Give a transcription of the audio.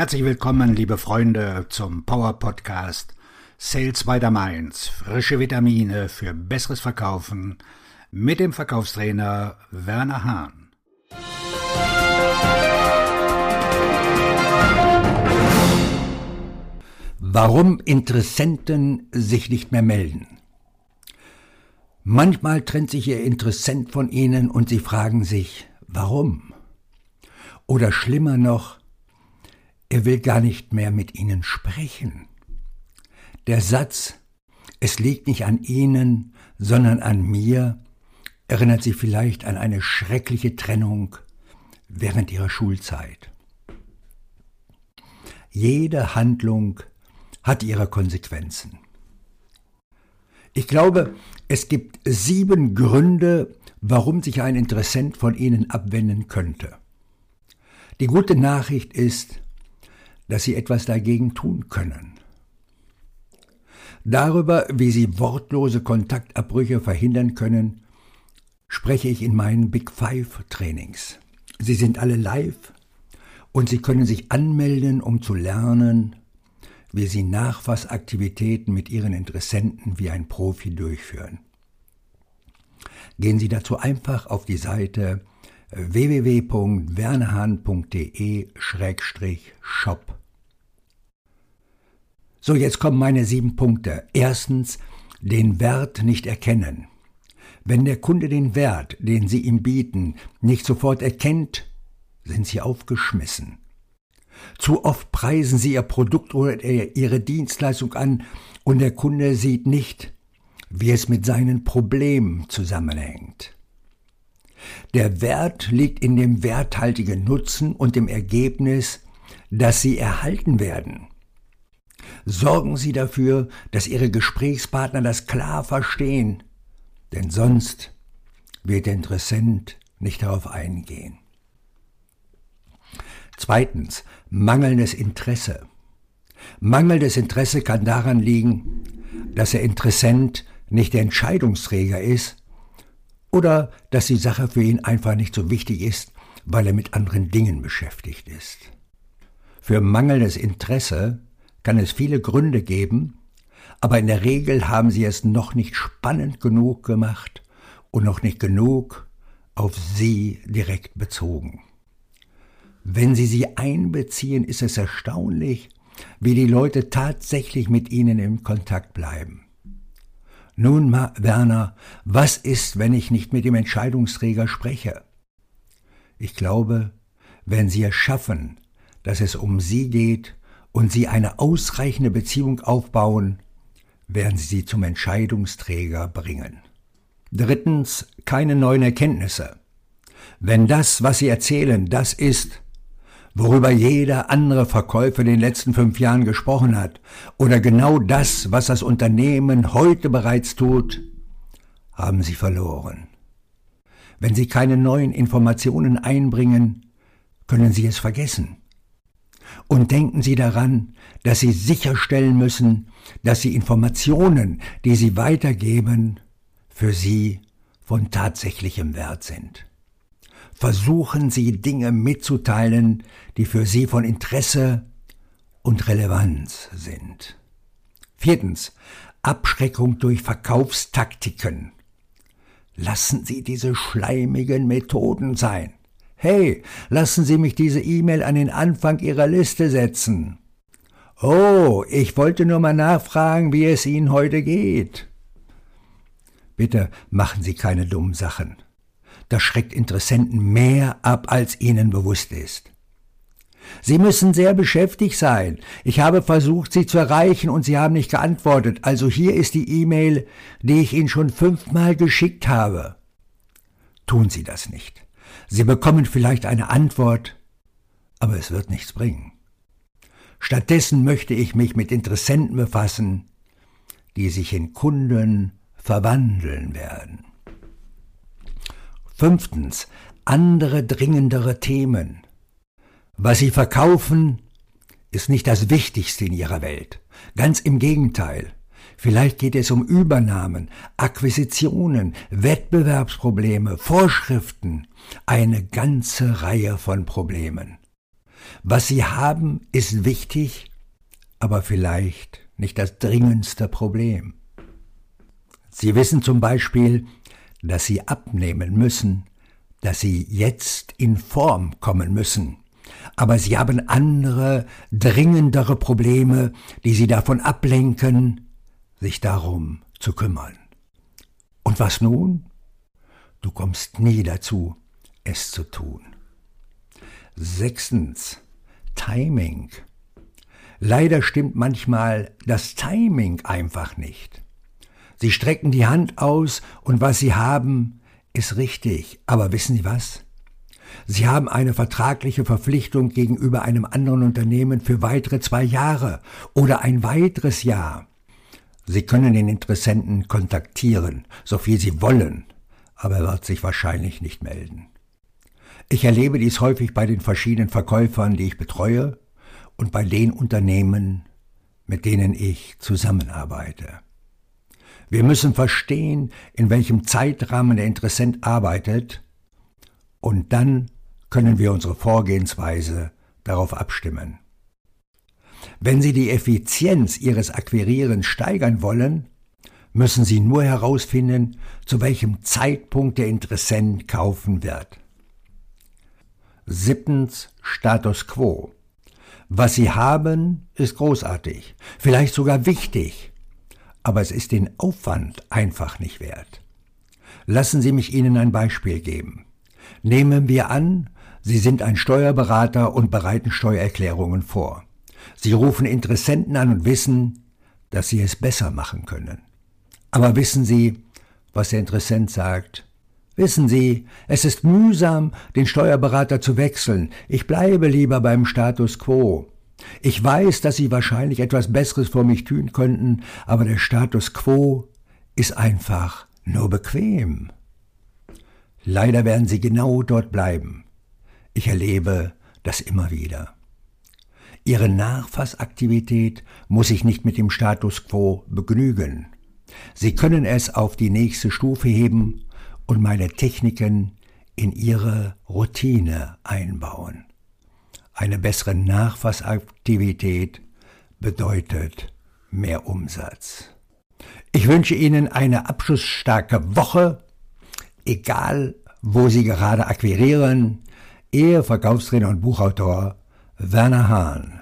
Herzlich willkommen, liebe Freunde, zum Power Podcast Sales by the Mainz. Frische Vitamine für besseres Verkaufen mit dem Verkaufstrainer Werner Hahn. Warum Interessenten sich nicht mehr melden. Manchmal trennt sich Ihr Interessent von Ihnen und Sie fragen sich, warum? Oder schlimmer noch, er will gar nicht mehr mit Ihnen sprechen. Der Satz, es liegt nicht an Ihnen, sondern an mir, erinnert Sie vielleicht an eine schreckliche Trennung während Ihrer Schulzeit. Jede Handlung hat ihre Konsequenzen. Ich glaube, es gibt sieben Gründe, warum sich ein Interessent von Ihnen abwenden könnte. Die gute Nachricht ist, dass Sie etwas dagegen tun können. Darüber, wie Sie wortlose Kontaktabbrüche verhindern können, spreche ich in meinen Big Five Trainings. Sie sind alle live und Sie können sich anmelden, um zu lernen, wie Sie Nachfassaktivitäten mit Ihren Interessenten wie ein Profi durchführen. Gehen Sie dazu einfach auf die Seite www.wernerhahn.de-shop. So, jetzt kommen meine sieben Punkte. Erstens, den Wert nicht erkennen. Wenn der Kunde den Wert, den Sie ihm bieten, nicht sofort erkennt, sind Sie aufgeschmissen. Zu oft preisen Sie Ihr Produkt oder Ihre Dienstleistung an und der Kunde sieht nicht, wie es mit seinen Problemen zusammenhängt. Der Wert liegt in dem werthaltigen Nutzen und dem Ergebnis, das Sie erhalten werden. Sorgen Sie dafür, dass Ihre Gesprächspartner das klar verstehen, denn sonst wird der Interessent nicht darauf eingehen. Zweitens, mangelndes Interesse. Mangelndes Interesse kann daran liegen, dass der Interessent nicht der Entscheidungsträger ist oder dass die Sache für ihn einfach nicht so wichtig ist, weil er mit anderen Dingen beschäftigt ist. Für mangelndes Interesse kann es viele Gründe geben, aber in der Regel haben sie es noch nicht spannend genug gemacht und noch nicht genug auf sie direkt bezogen. Wenn Sie sie einbeziehen, ist es erstaunlich, wie die Leute tatsächlich mit Ihnen im Kontakt bleiben. Nun, Werner, was ist, wenn ich nicht mit dem Entscheidungsträger spreche? Ich glaube, wenn Sie es schaffen, dass es um Sie geht und Sie eine ausreichende Beziehung aufbauen, werden Sie sie zum Entscheidungsträger bringen. Drittens, keine neuen Erkenntnisse. Wenn das, was Sie erzählen, das ist, worüber jeder andere Verkäufer in den letzten fünf Jahren gesprochen hat, oder genau das, was das Unternehmen heute bereits tut, haben Sie verloren. Wenn Sie keine neuen Informationen einbringen, können Sie es vergessen. Und denken Sie daran, dass Sie sicherstellen müssen, dass die Informationen, die Sie weitergeben, für Sie von tatsächlichem Wert sind. Versuchen Sie Dinge mitzuteilen, die für Sie von Interesse und Relevanz sind. Viertens. Abschreckung durch Verkaufstaktiken. Lassen Sie diese schleimigen Methoden sein. Hey, lassen Sie mich diese E-Mail an den Anfang Ihrer Liste setzen. Oh, ich wollte nur mal nachfragen, wie es Ihnen heute geht. Bitte machen Sie keine dummen Sachen. Das schreckt Interessenten mehr ab, als ihnen bewusst ist. Sie müssen sehr beschäftigt sein. Ich habe versucht, Sie zu erreichen und Sie haben nicht geantwortet. Also hier ist die E-Mail, die ich Ihnen schon fünfmal geschickt habe. Tun Sie das nicht. Sie bekommen vielleicht eine Antwort, aber es wird nichts bringen. Stattdessen möchte ich mich mit Interessenten befassen, die sich in Kunden verwandeln werden. Fünftens, andere dringendere Themen. Was sie verkaufen, ist nicht das Wichtigste in ihrer Welt. Ganz im Gegenteil. Vielleicht geht es um Übernahmen, Akquisitionen, Wettbewerbsprobleme, Vorschriften, eine ganze Reihe von Problemen. Was Sie haben, ist wichtig, aber vielleicht nicht das dringendste Problem. Sie wissen zum Beispiel, dass Sie abnehmen müssen, dass Sie jetzt in Form kommen müssen, aber Sie haben andere, dringendere Probleme, die Sie davon ablenken, sich darum zu kümmern. Und was nun? Du kommst nie dazu, es zu tun. Sechstens. Timing. Leider stimmt manchmal das Timing einfach nicht. Sie strecken die Hand aus und was Sie haben, ist richtig. Aber wissen Sie was? Sie haben eine vertragliche Verpflichtung gegenüber einem anderen Unternehmen für weitere zwei Jahre oder ein weiteres Jahr. Sie können den Interessenten kontaktieren, so viel Sie wollen, aber er wird sich wahrscheinlich nicht melden. Ich erlebe dies häufig bei den verschiedenen Verkäufern, die ich betreue und bei den Unternehmen, mit denen ich zusammenarbeite. Wir müssen verstehen, in welchem Zeitrahmen der Interessent arbeitet, und dann können wir unsere Vorgehensweise darauf abstimmen. Wenn Sie die Effizienz Ihres Akquirierens steigern wollen, müssen Sie nur herausfinden, zu welchem Zeitpunkt der Interessent kaufen wird. Siebtens Status quo. Was Sie haben, ist großartig, vielleicht sogar wichtig, aber es ist den Aufwand einfach nicht wert. Lassen Sie mich Ihnen ein Beispiel geben. Nehmen wir an, Sie sind ein Steuerberater und bereiten Steuererklärungen vor. Sie rufen Interessenten an und wissen, dass Sie es besser machen können. Aber wissen Sie, was der Interessent sagt? Wissen Sie, es ist mühsam, den Steuerberater zu wechseln. Ich bleibe lieber beim Status quo. Ich weiß, dass Sie wahrscheinlich etwas Besseres vor mich tun könnten, aber der Status quo ist einfach nur bequem. Leider werden Sie genau dort bleiben. Ich erlebe das immer wieder. Ihre Nachfassaktivität muss sich nicht mit dem Status quo begnügen. Sie können es auf die nächste Stufe heben und meine Techniken in Ihre Routine einbauen. Eine bessere Nachfassaktivität bedeutet mehr Umsatz. Ich wünsche Ihnen eine abschlussstarke Woche, egal wo Sie gerade akquirieren. Ihr Verkaufstrainer und Buchautor Werner Hahn.